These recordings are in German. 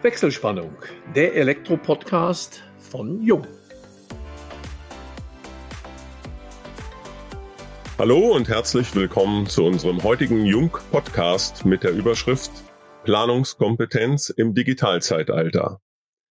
Wechselspannung, der Elektro-Podcast von Jung. Hallo und herzlich willkommen zu unserem heutigen Jung-Podcast mit der Überschrift Planungskompetenz im Digitalzeitalter.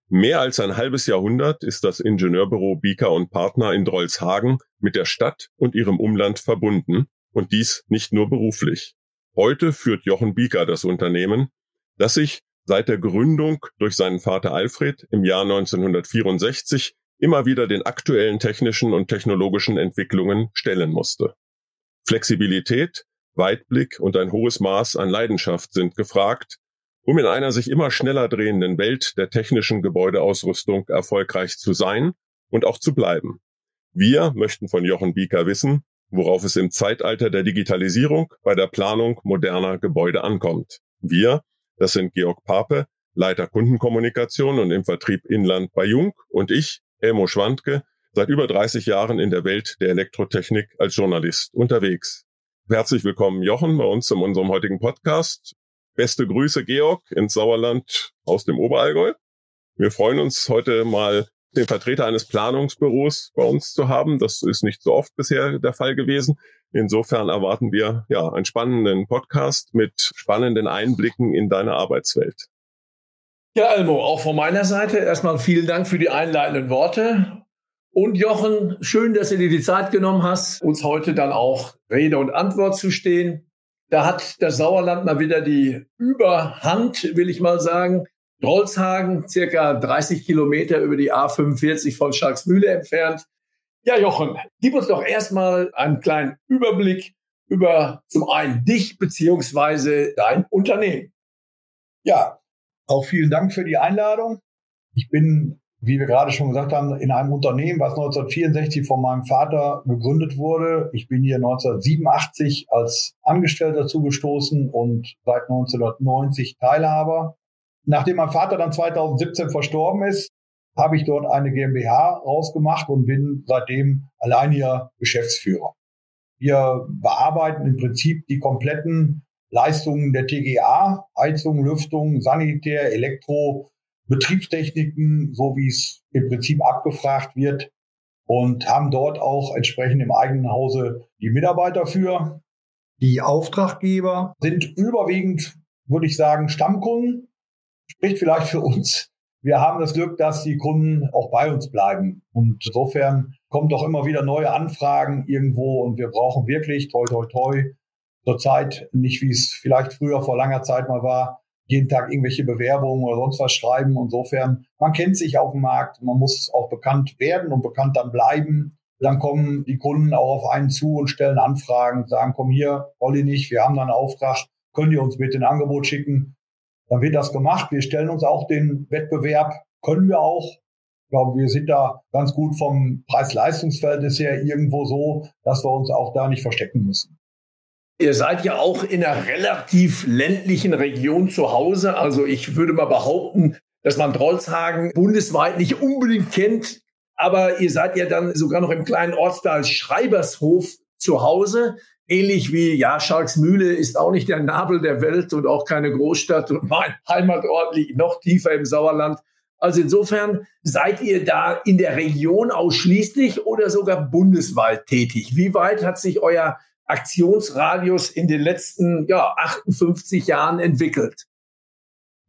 Mehr als ein halbes Jahrhundert ist das Ingenieurbüro Bieker und Partner in Drolshagen mit der Stadt und ihrem Umland verbunden und dies nicht nur beruflich. Heute führt Jochen Bieker das Unternehmen, das sich seit der Gründung durch seinen Vater Alfred im Jahr 1964 immer wieder den aktuellen technischen und technologischen Entwicklungen stellen musste. Flexibilität, Weitblick und ein hohes Maß an Leidenschaft sind gefragt, um in einer sich immer schneller drehenden Welt der technischen Gebäudeausrüstung erfolgreich zu sein und auch zu bleiben. Wir möchten von Jochen Bieker wissen, worauf es im Zeitalter der Digitalisierung bei der Planung moderner Gebäude ankommt. Wir das sind Georg Pape, Leiter Kundenkommunikation und im Vertrieb Inland bei Jung und ich, Elmo Schwandke, seit über 30 Jahren in der Welt der Elektrotechnik als Journalist unterwegs. Herzlich willkommen, Jochen, bei uns in unserem heutigen Podcast. Beste Grüße, Georg, ins Sauerland aus dem Oberallgäu. Wir freuen uns heute mal den Vertreter eines Planungsbüros bei uns zu haben. Das ist nicht so oft bisher der Fall gewesen. Insofern erwarten wir ja einen spannenden Podcast mit spannenden Einblicken in deine Arbeitswelt. Ja, Elmo, auch von meiner Seite erstmal vielen Dank für die einleitenden Worte. Und Jochen, schön, dass du dir die Zeit genommen hast, uns heute dann auch Rede und Antwort zu stehen. Da hat das Sauerland mal wieder die Überhand, will ich mal sagen. Drolshagen, circa 30 Kilometer über die A45 von Schalksmühle entfernt. Ja, Jochen, gib uns doch erstmal einen kleinen Überblick über zum einen dich beziehungsweise dein Unternehmen. Ja, auch vielen Dank für die Einladung. Ich bin, wie wir gerade schon gesagt haben, in einem Unternehmen, was 1964 von meinem Vater gegründet wurde. Ich bin hier 1987 als Angestellter zugestoßen und seit 1990 Teilhaber. Nachdem mein Vater dann 2017 verstorben ist, habe ich dort eine GmbH rausgemacht und bin seitdem alleiniger Geschäftsführer. Wir bearbeiten im Prinzip die kompletten Leistungen der TGA, Heizung, Lüftung, Sanitär, Elektro, Betriebstechniken, so wie es im Prinzip abgefragt wird und haben dort auch entsprechend im eigenen Hause die Mitarbeiter für. Die Auftraggeber sind überwiegend, würde ich sagen, Stammkunden spricht vielleicht für uns. Wir haben das Glück, dass die Kunden auch bei uns bleiben. Und insofern kommen doch immer wieder neue Anfragen irgendwo und wir brauchen wirklich toi toi toi zurzeit nicht, wie es vielleicht früher vor langer Zeit mal war, jeden Tag irgendwelche Bewerbungen oder sonst was schreiben. Insofern, man kennt sich auf dem Markt, man muss auch bekannt werden und bekannt dann bleiben. Dann kommen die Kunden auch auf einen zu und stellen Anfragen, sagen, komm hier, Olli nicht, wir haben da einen Auftrag, könnt ihr uns bitte ein Angebot schicken? Dann wird das gemacht. Wir stellen uns auch den Wettbewerb, können wir auch. Ich glaube, wir sind da ganz gut vom Preis-Leistungs-Verhältnis her irgendwo so, dass wir uns auch da nicht verstecken müssen. Ihr seid ja auch in einer relativ ländlichen Region zu Hause. Also ich würde mal behaupten, dass man Drolshagen bundesweit nicht unbedingt kennt. Aber ihr seid ja dann sogar noch im kleinen Ortsteil Schreibershof zu Hause. Ähnlich wie, ja, Schalksmühle ist auch nicht der Nabel der Welt und auch keine Großstadt und mein Heimatort liegt noch tiefer im Sauerland. Also insofern seid ihr da in der Region ausschließlich oder sogar bundesweit tätig? Wie weit hat sich euer Aktionsradius in den letzten ja, 58 Jahren entwickelt?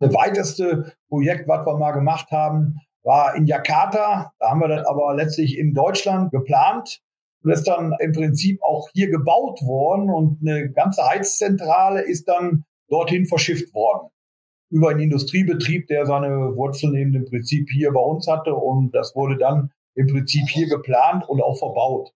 Das weiteste Projekt, was wir mal gemacht haben, war in Jakarta. Da haben wir das aber letztlich in Deutschland geplant und ist dann im Prinzip auch hier gebaut worden und eine ganze Heizzentrale ist dann dorthin verschifft worden. Über einen Industriebetrieb, der seine Wurzeln eben im Prinzip hier bei uns hatte und das wurde dann im Prinzip hier geplant und auch verbaut.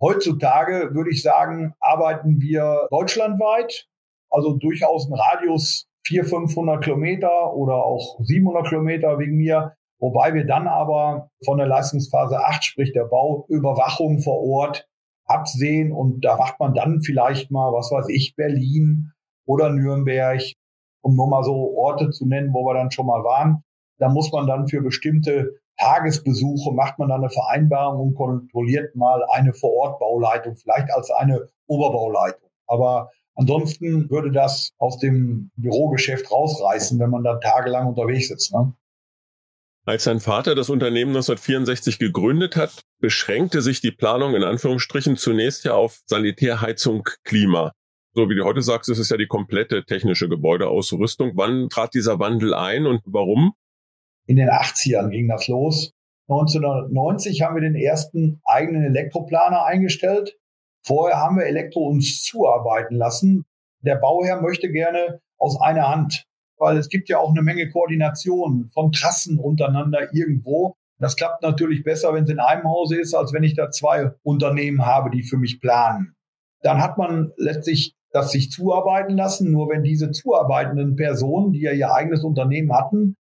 Heutzutage würde ich sagen, arbeiten wir deutschlandweit, also durchaus ein Radius 400, 500 Kilometer oder auch 700 Kilometer wegen mir Wobei wir dann aber von der Leistungsphase 8, sprich der Bauüberwachung vor Ort, absehen und da macht man dann vielleicht mal, was weiß ich, Berlin oder Nürnberg, um nur mal so Orte zu nennen, wo wir dann schon mal waren. Da muss man dann für bestimmte Tagesbesuche, macht man dann eine Vereinbarung und kontrolliert mal eine Vorortbauleitung, vielleicht als eine Oberbauleitung. Aber Ansonsten würde das aus dem Bürogeschäft rausreißen, wenn man da tagelang unterwegs ist. Ne? Als sein Vater das Unternehmen 1964 gegründet hat, beschränkte sich die Planung in Anführungsstrichen zunächst ja auf Sanitärheizung, Klima. So wie du heute sagst, ist es ja die komplette technische Gebäudeausrüstung. Wann trat dieser Wandel ein und warum? In den 80ern ging das los. 1990 haben wir den ersten eigenen Elektroplaner eingestellt. Vorher haben wir Elektro uns zuarbeiten lassen. Der Bauherr möchte gerne aus einer Hand, weil es gibt ja auch eine Menge Koordination von Trassen untereinander irgendwo. Das klappt natürlich besser, wenn es in einem Hause ist, als wenn ich da zwei Unternehmen habe, die für mich planen. Dann hat man letztlich das sich zuarbeiten lassen. Nur wenn diese zuarbeitenden Personen, die ja ihr eigenes Unternehmen hatten,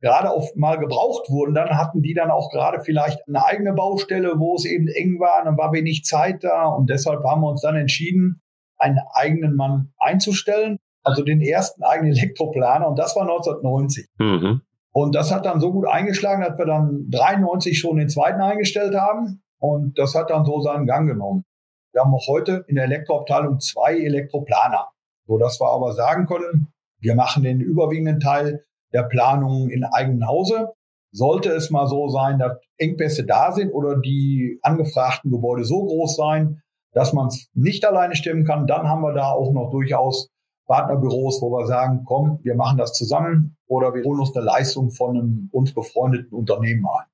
gerade auf mal gebraucht wurden, dann hatten die dann auch gerade vielleicht eine eigene Baustelle, wo es eben eng war, dann war wenig Zeit da und deshalb haben wir uns dann entschieden, einen eigenen Mann einzustellen, also den ersten eigenen Elektroplaner und das war 1990. Mhm. Und das hat dann so gut eingeschlagen, dass wir dann 93 schon den zweiten eingestellt haben und das hat dann so seinen Gang genommen. Wir haben auch heute in der Elektroabteilung zwei Elektroplaner, so dass wir aber sagen können, wir machen den überwiegenden Teil der Planung in eigenem Hause. Sollte es mal so sein, dass Engpässe da sind oder die angefragten Gebäude so groß sein, dass man es nicht alleine stemmen kann, dann haben wir da auch noch durchaus Partnerbüros, wo wir sagen, komm, wir machen das zusammen oder wir holen uns eine Leistung von einem uns befreundeten Unternehmen ein.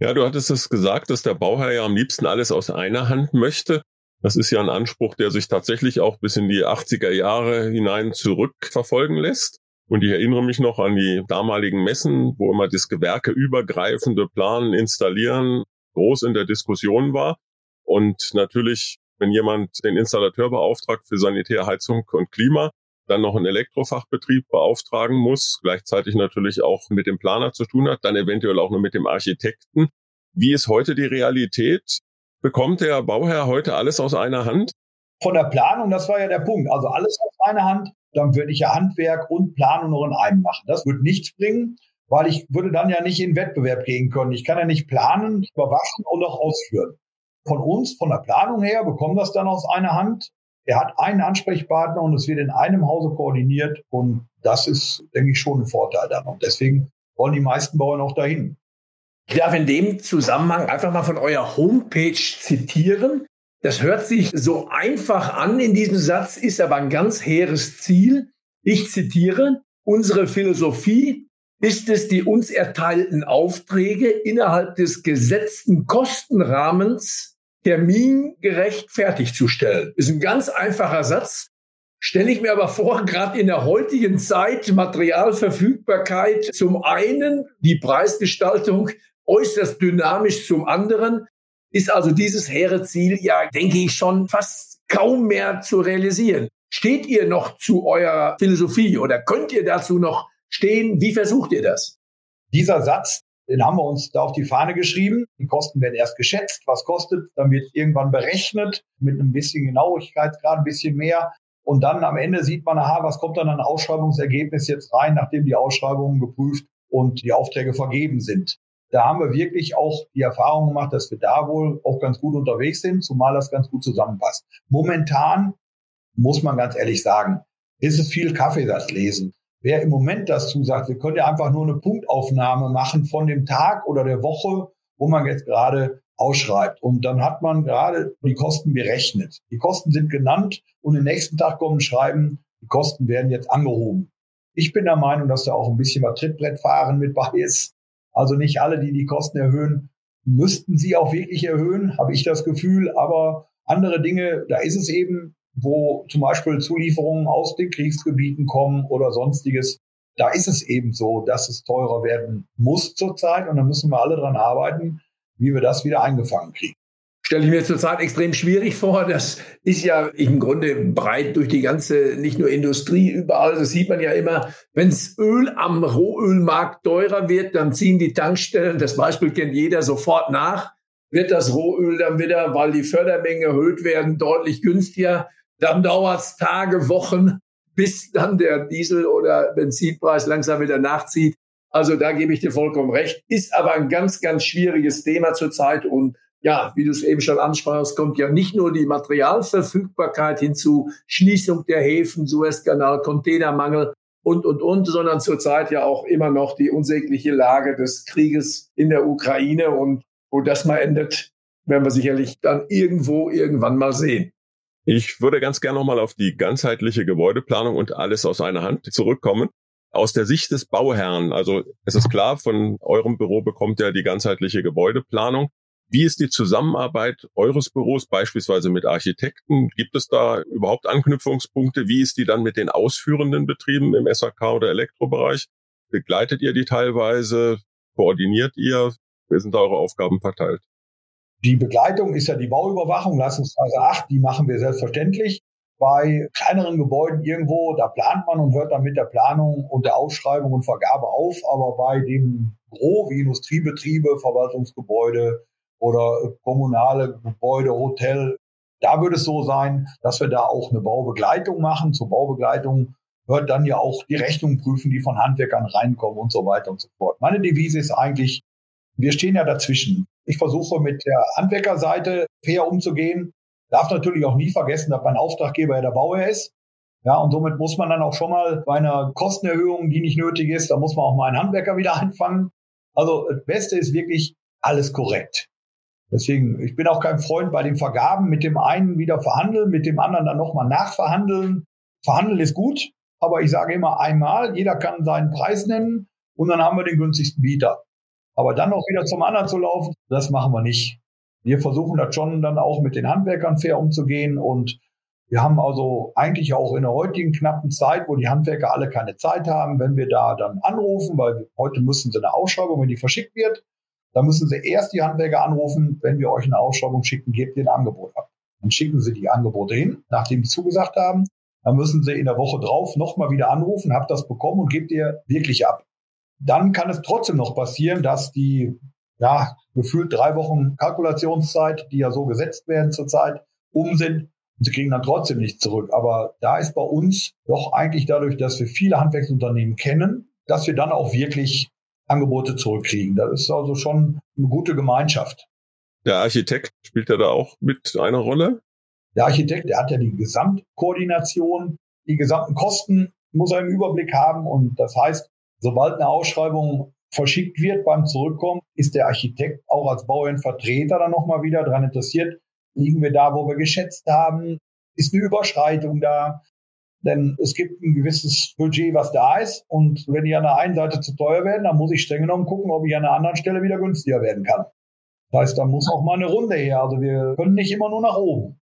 Ja, du hattest es gesagt, dass der Bauherr ja am liebsten alles aus einer Hand möchte. Das ist ja ein Anspruch, der sich tatsächlich auch bis in die 80er Jahre hinein zurückverfolgen lässt. Und ich erinnere mich noch an die damaligen Messen, wo immer das gewerkeübergreifende Planen installieren groß in der Diskussion war. Und natürlich, wenn jemand den Installateur beauftragt für Sanitär, Heizung und Klima, dann noch einen Elektrofachbetrieb beauftragen muss, gleichzeitig natürlich auch mit dem Planer zu tun hat, dann eventuell auch nur mit dem Architekten. Wie ist heute die Realität? Bekommt der Bauherr heute alles aus einer Hand? Von der Planung, das war ja der Punkt. Also alles aus einer Hand dann würde ich ja Handwerk und Planung noch in einem machen. Das würde nichts bringen, weil ich würde dann ja nicht in Wettbewerb gehen können. Ich kann ja nicht planen, überwachen und auch ausführen. Von uns, von der Planung her, bekommen das dann aus einer Hand. Er hat einen Ansprechpartner und es wird in einem Hause koordiniert und das ist, denke ich, schon ein Vorteil dann. Und deswegen wollen die meisten Bauern auch dahin. Ich darf in dem Zusammenhang einfach mal von eurer Homepage zitieren. Das hört sich so einfach an in diesem Satz, ist aber ein ganz hehres Ziel. Ich zitiere, unsere Philosophie ist es, die uns erteilten Aufträge innerhalb des gesetzten Kostenrahmens termingerecht fertigzustellen. Ist ein ganz einfacher Satz. Stelle ich mir aber vor, gerade in der heutigen Zeit, Materialverfügbarkeit zum einen, die Preisgestaltung äußerst dynamisch zum anderen, ist also dieses hehre Ziel ja, denke ich, schon fast kaum mehr zu realisieren. Steht ihr noch zu eurer Philosophie oder könnt ihr dazu noch stehen? Wie versucht ihr das? Dieser Satz, den haben wir uns da auf die Fahne geschrieben. Die Kosten werden erst geschätzt. Was kostet? Dann wird irgendwann berechnet mit einem bisschen Genauigkeitsgrad, ein bisschen mehr. Und dann am Ende sieht man, aha, was kommt dann an Ausschreibungsergebnis jetzt rein, nachdem die Ausschreibungen geprüft und die Aufträge vergeben sind da haben wir wirklich auch die Erfahrung gemacht, dass wir da wohl auch ganz gut unterwegs sind, zumal das ganz gut zusammenpasst. Momentan muss man ganz ehrlich sagen, ist es viel Kaffeesatz lesen. Wer im Moment das zusagt, wir können ja einfach nur eine Punktaufnahme machen von dem Tag oder der Woche, wo man jetzt gerade ausschreibt. Und dann hat man gerade die Kosten berechnet. Die Kosten sind genannt und den nächsten Tag kommen Schreiben, die Kosten werden jetzt angehoben. Ich bin der Meinung, dass da auch ein bisschen mal Trittbrettfahren mit bei ist. Also nicht alle, die die Kosten erhöhen, müssten sie auch wirklich erhöhen, habe ich das Gefühl. Aber andere Dinge, da ist es eben, wo zum Beispiel Zulieferungen aus den Kriegsgebieten kommen oder sonstiges. Da ist es eben so, dass es teurer werden muss zurzeit und da müssen wir alle dran arbeiten, wie wir das wieder eingefangen kriegen stelle ich mir zurzeit extrem schwierig vor. Das ist ja im Grunde breit durch die ganze, nicht nur Industrie, überall. Das sieht man ja immer. Wenns Öl am Rohölmarkt teurer wird, dann ziehen die Tankstellen, das Beispiel kennt jeder, sofort nach. Wird das Rohöl dann wieder, weil die Fördermengen erhöht werden, deutlich günstiger. Dann dauert es Tage, Wochen, bis dann der Diesel- oder Benzinpreis langsam wieder nachzieht. Also da gebe ich dir vollkommen recht. Ist aber ein ganz, ganz schwieriges Thema zurzeit und ja, wie du es eben schon ansprachst, kommt ja nicht nur die Materialverfügbarkeit hinzu, Schließung der Häfen, Suezkanal, Containermangel und, und, und, sondern zurzeit ja auch immer noch die unsägliche Lage des Krieges in der Ukraine. Und wo das mal endet, werden wir sicherlich dann irgendwo irgendwann mal sehen. Ich würde ganz gerne nochmal auf die ganzheitliche Gebäudeplanung und alles aus einer Hand zurückkommen. Aus der Sicht des Bauherrn, also es ist klar, von eurem Büro bekommt er die ganzheitliche Gebäudeplanung. Wie ist die Zusammenarbeit eures Büros beispielsweise mit Architekten? Gibt es da überhaupt Anknüpfungspunkte? Wie ist die dann mit den ausführenden Betrieben im SAK oder Elektrobereich? Begleitet ihr die teilweise? Koordiniert ihr? Wie sind da eure Aufgaben verteilt? Die Begleitung ist ja die Bauüberwachung, Leistungsphase 8, die machen wir selbstverständlich. Bei kleineren Gebäuden irgendwo, da plant man und hört dann mit der Planung und der Ausschreibung und Vergabe auf. Aber bei dem Gro wie Industriebetriebe, Verwaltungsgebäude oder kommunale Gebäude, Hotel, da würde es so sein, dass wir da auch eine Baubegleitung machen. Zur Baubegleitung hört dann ja auch die Rechnung prüfen, die von Handwerkern reinkommen und so weiter und so fort. Meine Devise ist eigentlich, wir stehen ja dazwischen. Ich versuche mit der Handwerkerseite fair umzugehen. Darf natürlich auch nie vergessen, dass mein Auftraggeber ja der Bauherr ist. Ja, und somit muss man dann auch schon mal bei einer Kostenerhöhung, die nicht nötig ist, da muss man auch mal einen Handwerker wieder einfangen. Also das Beste ist wirklich alles korrekt. Deswegen, ich bin auch kein Freund bei den Vergaben, mit dem einen wieder verhandeln, mit dem anderen dann nochmal nachverhandeln. Verhandeln ist gut, aber ich sage immer einmal, jeder kann seinen Preis nennen und dann haben wir den günstigsten Bieter. Aber dann noch wieder zum anderen zu laufen, das machen wir nicht. Wir versuchen das schon dann auch mit den Handwerkern fair umzugehen und wir haben also eigentlich auch in der heutigen knappen Zeit, wo die Handwerker alle keine Zeit haben, wenn wir da dann anrufen, weil heute müssen sie eine Ausschreibung, wenn die verschickt wird, dann müssen sie erst die Handwerker anrufen, wenn wir euch eine Ausschreibung schicken, gebt ihr ein Angebot ab. Dann schicken sie die Angebote hin, nachdem die zugesagt haben. Dann müssen sie in der Woche drauf nochmal wieder anrufen, habt das bekommen und gebt ihr wirklich ab dann kann es trotzdem noch passieren, dass die ja, gefühlt drei Wochen Kalkulationszeit, die ja so gesetzt werden zurzeit, um sind und sie kriegen dann trotzdem nichts zurück. Aber da ist bei uns doch eigentlich dadurch, dass wir viele Handwerksunternehmen kennen, dass wir dann auch wirklich Angebote zurückkriegen. Das ist also schon eine gute Gemeinschaft. Der Architekt spielt ja da auch mit einer Rolle? Der Architekt, der hat ja die Gesamtkoordination, die gesamten Kosten muss er im Überblick haben und das heißt, Sobald eine Ausschreibung verschickt wird beim Zurückkommen, ist der Architekt auch als Bauherrnvertreter dann nochmal wieder daran interessiert, liegen wir da, wo wir geschätzt haben, ist eine Überschreitung da, denn es gibt ein gewisses Budget, was da ist. Und wenn die an der einen Seite zu teuer werden, dann muss ich streng genommen gucken, ob ich an der anderen Stelle wieder günstiger werden kann. Das heißt, da muss auch mal eine Runde her. Also wir können nicht immer nur nach oben.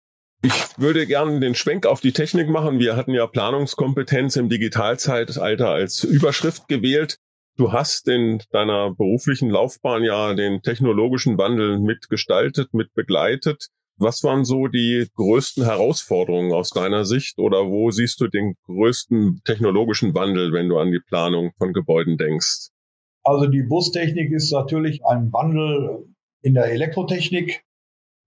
Ich würde gerne den Schwenk auf die Technik machen. Wir hatten ja Planungskompetenz im Digitalzeitalter als Überschrift gewählt. Du hast in deiner beruflichen Laufbahn ja den technologischen Wandel mitgestaltet, mitbegleitet. Was waren so die größten Herausforderungen aus deiner Sicht oder wo siehst du den größten technologischen Wandel, wenn du an die Planung von Gebäuden denkst? Also die Bustechnik ist natürlich ein Wandel in der Elektrotechnik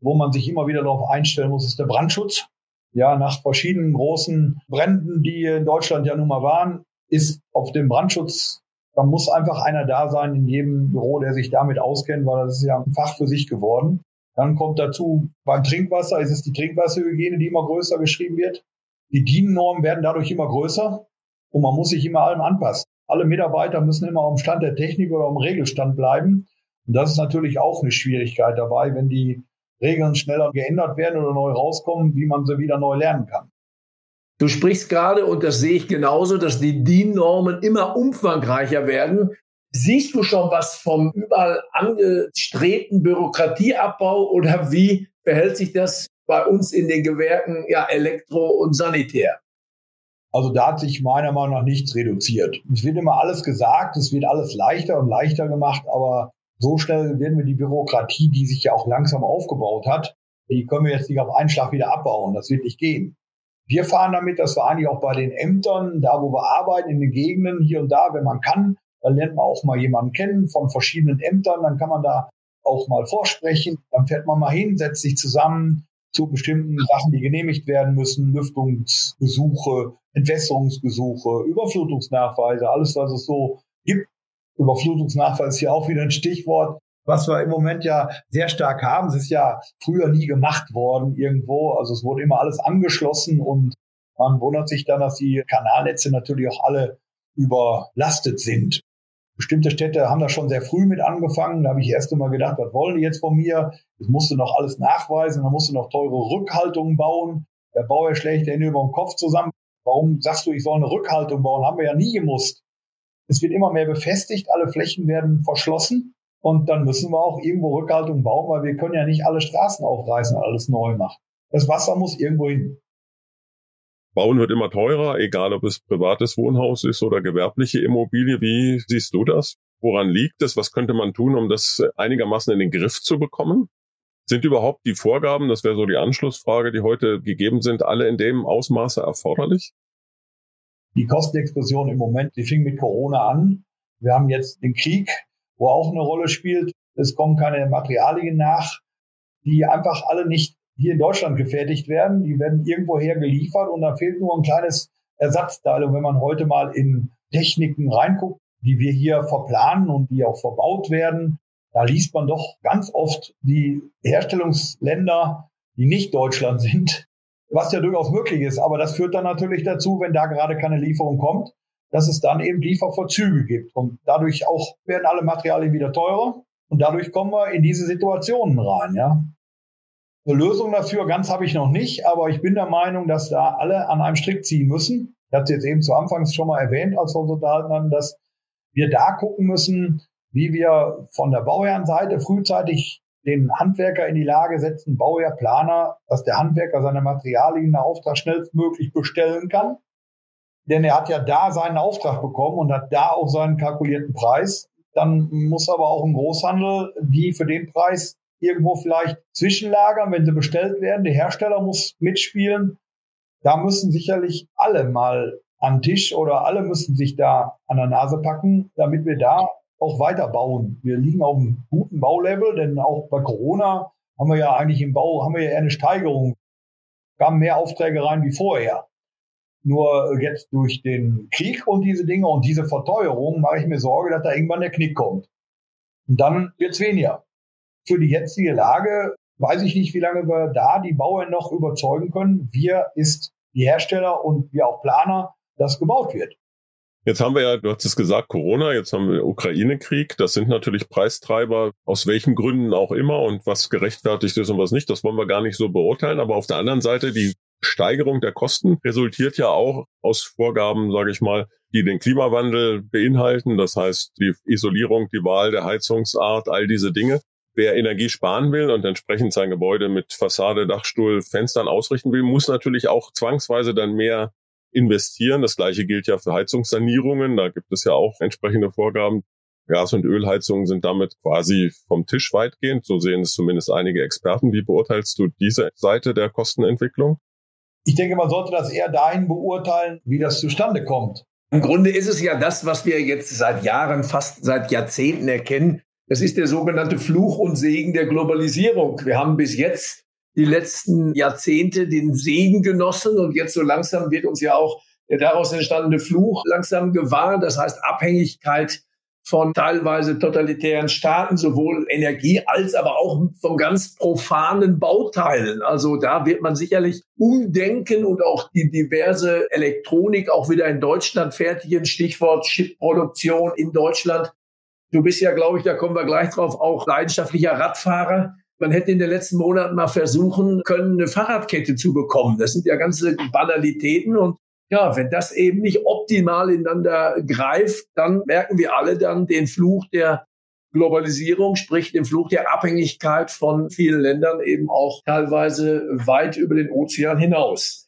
wo man sich immer wieder darauf einstellen muss, ist der Brandschutz. Ja, nach verschiedenen großen Bränden, die in Deutschland ja nun mal waren, ist auf dem Brandschutz, da muss einfach einer da sein in jedem Büro, der sich damit auskennt, weil das ist ja ein Fach für sich geworden. Dann kommt dazu, beim Trinkwasser ist es die Trinkwasserhygiene, die immer größer geschrieben wird. Die DIN-Normen werden dadurch immer größer und man muss sich immer allem anpassen. Alle Mitarbeiter müssen immer am Stand der Technik oder am Regelstand bleiben. Und das ist natürlich auch eine Schwierigkeit dabei, wenn die Regeln schneller geändert werden oder neu rauskommen, wie man sie wieder neu lernen kann. Du sprichst gerade, und das sehe ich genauso, dass die DIN-Normen immer umfangreicher werden. Siehst du schon was vom überall angestrebten Bürokratieabbau oder wie verhält sich das bei uns in den Gewerken ja, Elektro und Sanitär? Also da hat sich meiner Meinung nach nichts reduziert. Es wird immer alles gesagt, es wird alles leichter und leichter gemacht, aber so schnell werden wir die Bürokratie, die sich ja auch langsam aufgebaut hat, die können wir jetzt nicht auf einen Schlag wieder abbauen. Das wird nicht gehen. Wir fahren damit, dass wir eigentlich auch bei den Ämtern, da wo wir arbeiten, in den Gegenden, hier und da, wenn man kann, dann lernt man auch mal jemanden kennen von verschiedenen Ämtern, dann kann man da auch mal vorsprechen, dann fährt man mal hin, setzt sich zusammen zu bestimmten Sachen, die genehmigt werden müssen, Lüftungsbesuche, Entwässerungsbesuche, Überflutungsnachweise, alles, was es so gibt. Überflutungsnachweis ist hier auch wieder ein Stichwort. was wir im Moment ja sehr stark haben. Es ist ja früher nie gemacht worden irgendwo. Also es wurde immer alles angeschlossen und man wundert sich dann, dass die Kanalnetze natürlich auch alle überlastet sind. Bestimmte Städte haben da schon sehr früh mit angefangen. Da habe ich erst einmal gedacht, was wollen die jetzt von mir? Das musste noch alles nachweisen, da musste noch teure Rückhaltungen bauen. Der Bauer schlägt Hände über den Kopf zusammen. Warum sagst du, ich soll eine Rückhaltung bauen? Haben wir ja nie gemusst. Es wird immer mehr befestigt, alle Flächen werden verschlossen und dann müssen wir auch irgendwo Rückhaltung bauen, weil wir können ja nicht alle Straßen aufreißen und alles neu machen. Das Wasser muss irgendwo hin. Bauen wird immer teurer, egal ob es privates Wohnhaus ist oder gewerbliche Immobilie. Wie siehst du das? Woran liegt es? Was könnte man tun, um das einigermaßen in den Griff zu bekommen? Sind überhaupt die Vorgaben, das wäre so die Anschlussfrage, die heute gegeben sind, alle in dem Ausmaße erforderlich? Die Kostenexplosion im Moment, die fing mit Corona an. Wir haben jetzt den Krieg, wo auch eine Rolle spielt. Es kommen keine Materialien nach, die einfach alle nicht hier in Deutschland gefertigt werden. Die werden irgendwoher geliefert und da fehlt nur ein kleines Ersatzteil. Und wenn man heute mal in Techniken reinguckt, die wir hier verplanen und die auch verbaut werden, da liest man doch ganz oft die Herstellungsländer, die nicht Deutschland sind, was ja durchaus möglich ist. Aber das führt dann natürlich dazu, wenn da gerade keine Lieferung kommt, dass es dann eben Lieferverzüge gibt. Und dadurch auch werden alle Materialien wieder teurer. Und dadurch kommen wir in diese Situationen rein, ja. Eine Lösung dafür ganz habe ich noch nicht, aber ich bin der Meinung, dass da alle an einem Strick ziehen müssen. Ich hatte jetzt eben zu Anfangs schon mal erwähnt, als wir uns unterhalten haben, dass wir da gucken müssen, wie wir von der Bauherrenseite frühzeitig den Handwerker in die Lage setzen, Bauherr, Planer, dass der Handwerker seine Materialien nach Auftrag schnellstmöglich bestellen kann. Denn er hat ja da seinen Auftrag bekommen und hat da auch seinen kalkulierten Preis. Dann muss aber auch ein Großhandel die für den Preis irgendwo vielleicht zwischenlagern, wenn sie bestellt werden. Der Hersteller muss mitspielen. Da müssen sicherlich alle mal an Tisch oder alle müssen sich da an der Nase packen, damit wir da auch weiter bauen. Wir liegen auf einem guten Baulevel, denn auch bei Corona haben wir ja eigentlich im Bau, haben wir ja eine Steigerung. Kamen mehr Aufträge rein wie vorher. Nur jetzt durch den Krieg und diese Dinge und diese Verteuerung mache ich mir Sorge, dass da irgendwann der Knick kommt. Und dann wird's weniger für die jetzige Lage weiß ich nicht, wie lange wir da die Bauern noch überzeugen können. Wir ist die Hersteller und wir auch Planer, dass gebaut wird. Jetzt haben wir ja, du hast es gesagt, Corona, jetzt haben wir Ukraine-Krieg. Das sind natürlich Preistreiber, aus welchen Gründen auch immer und was gerechtfertigt ist und was nicht. Das wollen wir gar nicht so beurteilen. Aber auf der anderen Seite, die Steigerung der Kosten resultiert ja auch aus Vorgaben, sage ich mal, die den Klimawandel beinhalten. Das heißt, die Isolierung, die Wahl der Heizungsart, all diese Dinge wer Energie sparen will und entsprechend sein Gebäude mit Fassade, Dachstuhl, Fenstern ausrichten will, muss natürlich auch zwangsweise dann mehr investieren. Das gleiche gilt ja für Heizungssanierungen. Da gibt es ja auch entsprechende Vorgaben. Gas- und Ölheizungen sind damit quasi vom Tisch weitgehend. So sehen es zumindest einige Experten. Wie beurteilst du diese Seite der Kostenentwicklung? Ich denke, man sollte das eher dahin beurteilen, wie das zustande kommt. Im Grunde ist es ja das, was wir jetzt seit Jahren, fast seit Jahrzehnten erkennen. Das ist der sogenannte Fluch und Segen der Globalisierung. Wir haben bis jetzt die letzten Jahrzehnte den Segen genossen und jetzt so langsam wird uns ja auch der daraus entstandene Fluch langsam gewahr. Das heißt Abhängigkeit von teilweise totalitären Staaten, sowohl Energie als aber auch von ganz profanen Bauteilen. Also da wird man sicherlich umdenken und auch die diverse Elektronik auch wieder in Deutschland fertigen. Stichwort Chipproduktion in Deutschland. Du bist ja, glaube ich, da kommen wir gleich drauf, auch leidenschaftlicher Radfahrer. Man hätte in den letzten Monaten mal versuchen können, eine Fahrradkette zu bekommen. Das sind ja ganze Banalitäten und ja, wenn das eben nicht optimal ineinander greift, dann merken wir alle dann den Fluch der Globalisierung, sprich den Fluch der Abhängigkeit von vielen Ländern eben auch teilweise weit über den Ozean hinaus.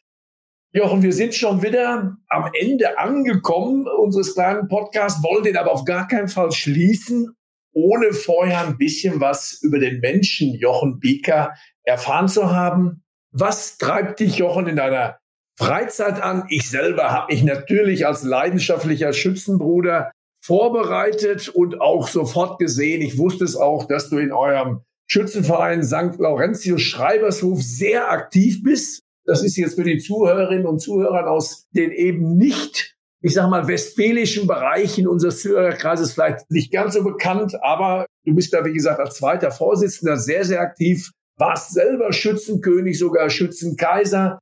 Jochen, wir sind schon wieder am Ende angekommen unseres kleinen Podcasts, wollen den aber auf gar keinen Fall schließen, ohne vorher ein bisschen was über den Menschen Jochen Bieker erfahren zu haben. Was treibt dich, Jochen, in deiner Freizeit an? Ich selber habe mich natürlich als leidenschaftlicher Schützenbruder vorbereitet und auch sofort gesehen. Ich wusste es auch, dass du in eurem Schützenverein St. Laurentius Schreibershof sehr aktiv bist das ist jetzt für die Zuhörerinnen und Zuhörer aus den eben nicht ich sag mal, westfälischen Bereichen unseres Zuhörerkreises vielleicht nicht ganz so bekannt, aber du bist da, wie gesagt, als zweiter Vorsitzender sehr, sehr aktiv, warst selber Schützenkönig, sogar Schützenkaiser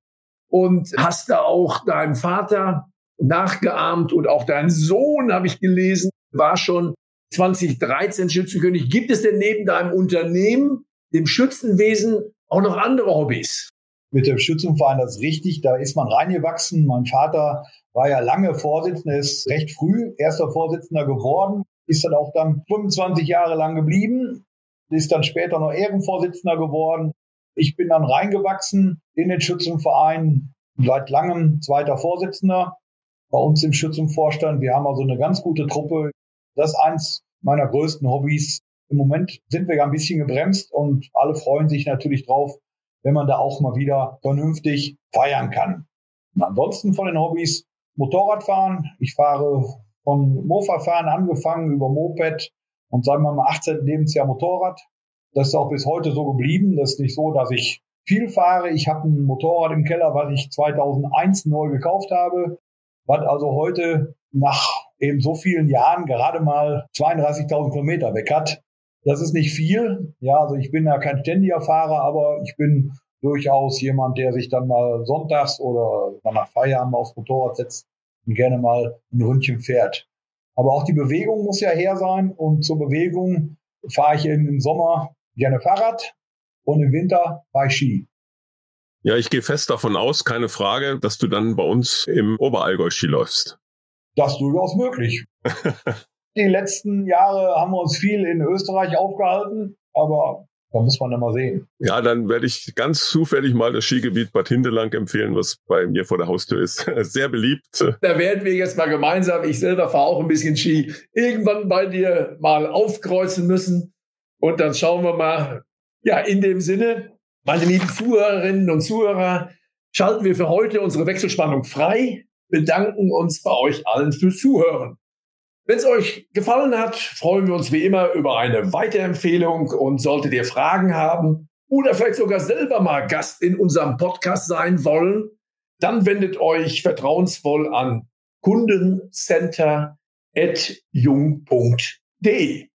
und hast da auch deinem Vater nachgeahmt und auch dein Sohn, habe ich gelesen, war schon 2013 Schützenkönig. Gibt es denn neben deinem Unternehmen, dem Schützenwesen, auch noch andere Hobbys? Mit dem Schützenverein, das ist richtig, da ist man reingewachsen. Mein Vater war ja lange Vorsitzender, ist recht früh erster Vorsitzender geworden, ist dann auch dann 25 Jahre lang geblieben, ist dann später noch Ehrenvorsitzender geworden. Ich bin dann reingewachsen in den Schützenverein, seit langem zweiter Vorsitzender bei uns im Schützenvorstand. Wir haben also eine ganz gute Truppe. Das ist eins meiner größten Hobbys. Im Moment sind wir ja ein bisschen gebremst und alle freuen sich natürlich drauf, wenn man da auch mal wieder vernünftig feiern kann. Und ansonsten von den Hobbys Motorradfahren. Ich fahre von Mofa-Fahren angefangen über Moped und sagen wir mal 18. Lebensjahr Motorrad. Das ist auch bis heute so geblieben. Das ist nicht so, dass ich viel fahre. Ich habe ein Motorrad im Keller, was ich 2001 neu gekauft habe, was also heute nach eben so vielen Jahren gerade mal 32.000 Kilometer weg hat. Das ist nicht viel. Ja, also ich bin ja kein ständiger Fahrer, aber ich bin durchaus jemand, der sich dann mal sonntags oder nach Feierabend aufs Motorrad setzt und gerne mal ein Ründchen fährt. Aber auch die Bewegung muss ja her sein und zur Bewegung fahre ich im Sommer gerne Fahrrad und im Winter fahre ich Ski. Ja, ich gehe fest davon aus, keine Frage, dass du dann bei uns im Oberallgäu Ski läufst. Das ist durchaus möglich. die letzten Jahre haben wir uns viel in Österreich aufgehalten, aber da muss man dann mal sehen. Ja, dann werde ich ganz zufällig mal das Skigebiet Bad Hindelang empfehlen, was bei mir vor der Haustür ist. Sehr beliebt. Da werden wir jetzt mal gemeinsam, ich selber fahre auch ein bisschen Ski, irgendwann bei dir mal aufkreuzen müssen. Und dann schauen wir mal. Ja, in dem Sinne, meine lieben Zuhörerinnen und Zuhörer, schalten wir für heute unsere Wechselspannung frei, bedanken uns bei euch allen fürs Zuhören. Wenn es euch gefallen hat, freuen wir uns wie immer über eine Weiterempfehlung und solltet ihr Fragen haben oder vielleicht sogar selber mal Gast in unserem Podcast sein wollen, dann wendet euch vertrauensvoll an kundencenter.jung.de.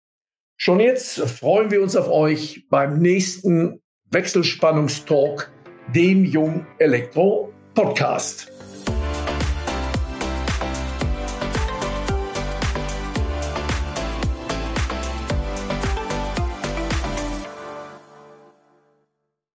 Schon jetzt freuen wir uns auf euch beim nächsten Wechselspannungstalk, dem Jung Elektro Podcast.